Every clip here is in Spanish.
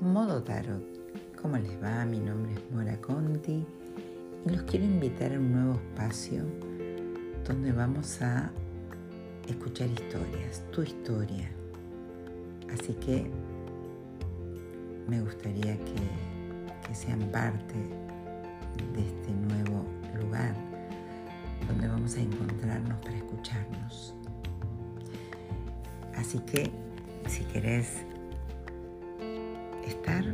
Modo Tarot. ¿Cómo les va? Mi nombre es Mora Conti y los quiero invitar a un nuevo espacio donde vamos a escuchar historias, tu historia. Así que me gustaría que, que sean parte de este nuevo lugar donde vamos a encontrarnos para escucharnos. Así que si querés estar,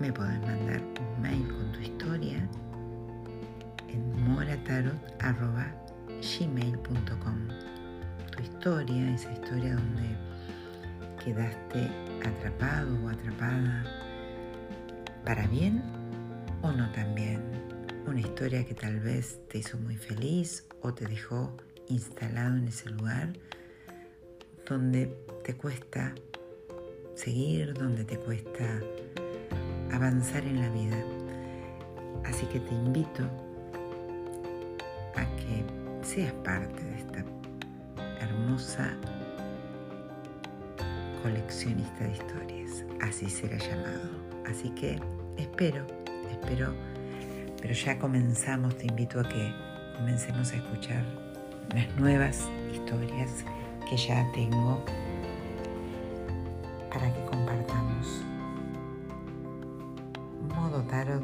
me podés mandar un mail con tu historia en moratarot.gmail.com Tu historia, esa historia donde quedaste atrapado o atrapada para bien o no tan bien. Una historia que tal vez te hizo muy feliz o te dejó instalado en ese lugar donde te cuesta seguir, donde te cuesta avanzar en la vida. Así que te invito a que seas parte de esta hermosa coleccionista de historias. Así será llamado. Así que espero, espero, pero ya comenzamos, te invito a que comencemos a escuchar las nuevas historias que ya tengo para